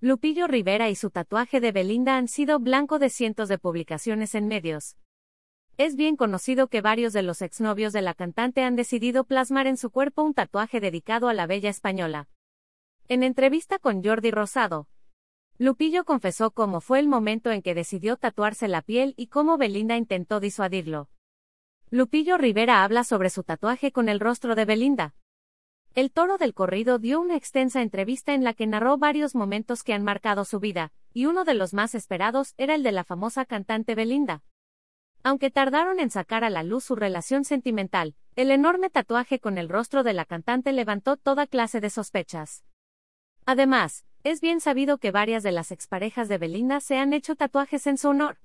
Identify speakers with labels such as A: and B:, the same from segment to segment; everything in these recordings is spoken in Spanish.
A: Lupillo Rivera y su tatuaje de Belinda han sido blanco de cientos de publicaciones en medios. Es bien conocido que varios de los exnovios de la cantante han decidido plasmar en su cuerpo un tatuaje dedicado a la bella española. En entrevista con Jordi Rosado, Lupillo confesó cómo fue el momento en que decidió tatuarse la piel y cómo Belinda intentó disuadirlo. Lupillo Rivera habla sobre su tatuaje con el rostro de Belinda. El toro del corrido dio una extensa entrevista en la que narró varios momentos que han marcado su vida, y uno de los más esperados era el de la famosa cantante Belinda. Aunque tardaron en sacar a la luz su relación sentimental, el enorme tatuaje con el rostro de la cantante levantó toda clase de sospechas. Además, es bien sabido que varias de las exparejas de Belinda se han hecho tatuajes en su honor.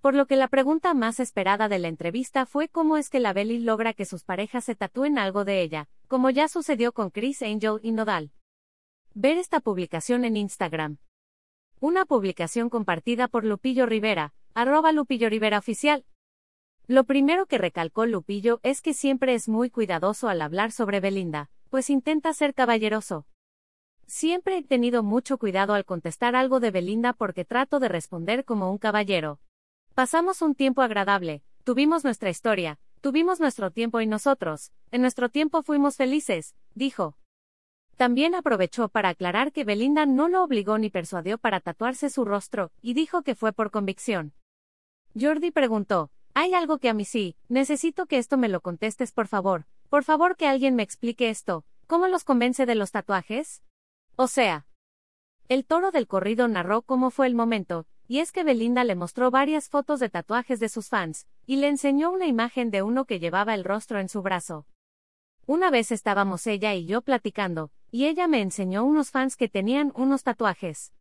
A: Por lo que la pregunta más esperada de la entrevista fue cómo es que la Belly logra que sus parejas se tatúen algo de ella, como ya sucedió con Chris Angel y Nodal. Ver esta publicación en Instagram. Una publicación compartida por Lupillo Rivera, arroba Lupillo Rivera Oficial. Lo primero que recalcó Lupillo es que siempre es muy cuidadoso al hablar sobre Belinda, pues intenta ser caballeroso. Siempre he tenido mucho cuidado al contestar algo de Belinda porque trato de responder como un caballero, Pasamos un tiempo agradable, tuvimos nuestra historia, tuvimos nuestro tiempo y nosotros, en nuestro tiempo fuimos felices, dijo. También aprovechó para aclarar que Belinda no lo obligó ni persuadió para tatuarse su rostro, y dijo que fue por convicción. Jordi preguntó, hay algo que a mí sí, necesito que esto me lo contestes por favor, por favor que alguien me explique esto, ¿cómo los convence de los tatuajes? O sea. El toro del corrido narró cómo fue el momento, y es que Belinda le mostró varias fotos de tatuajes de sus fans, y le enseñó una imagen de uno que llevaba el rostro en su brazo. Una vez estábamos ella y yo platicando, y ella me enseñó unos fans que tenían unos tatuajes.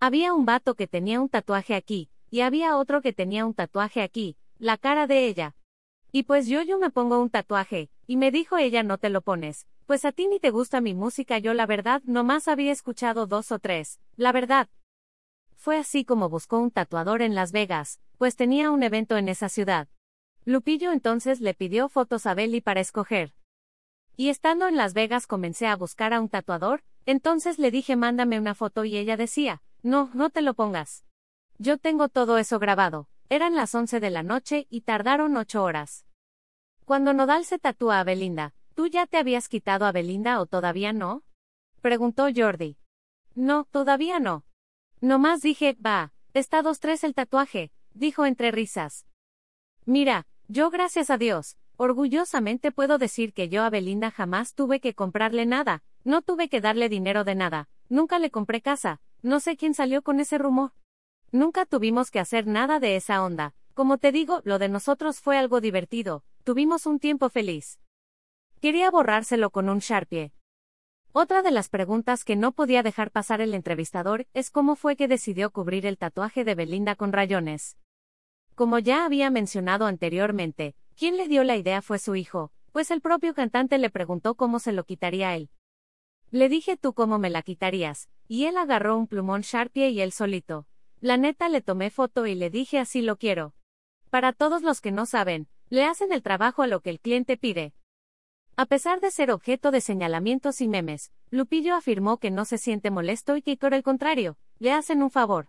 A: Había un vato que tenía un tatuaje aquí, y había otro que tenía un tatuaje aquí, la cara de ella. Y pues yo yo me pongo un tatuaje, y me dijo ella no te lo pones, pues a ti ni te gusta mi música yo la verdad nomás había escuchado dos o tres, la verdad, fue así como buscó un tatuador en Las Vegas, pues tenía un evento en esa ciudad. Lupillo entonces le pidió fotos a Belly para escoger. Y estando en Las Vegas comencé a buscar a un tatuador, entonces le dije mándame una foto y ella decía, no, no te lo pongas. Yo tengo todo eso grabado. Eran las 11 de la noche y tardaron ocho horas. Cuando Nodal se tatúa a Belinda, ¿tú ya te habías quitado a Belinda o todavía no? Preguntó Jordi. No, todavía no, Nomás dije, va, está dos tres el tatuaje, dijo entre risas. Mira, yo gracias a Dios, orgullosamente puedo decir que yo a Belinda jamás tuve que comprarle nada, no tuve que darle dinero de nada, nunca le compré casa, no sé quién salió con ese rumor. Nunca tuvimos que hacer nada de esa onda, como te digo, lo de nosotros fue algo divertido, tuvimos un tiempo feliz. Quería borrárselo con un Sharpie, otra de las preguntas que no podía dejar pasar el entrevistador es cómo fue que decidió cubrir el tatuaje de Belinda con rayones. Como ya había mencionado anteriormente, quien le dio la idea fue su hijo, pues el propio cantante le preguntó cómo se lo quitaría él. Le dije tú cómo me la quitarías, y él agarró un plumón Sharpie y él solito. La neta le tomé foto y le dije así lo quiero. Para todos los que no saben, le hacen el trabajo a lo que el cliente pide, a pesar de ser objeto de señalamientos y memes, Lupillo afirmó que no se siente molesto y que por el contrario, le hacen un favor.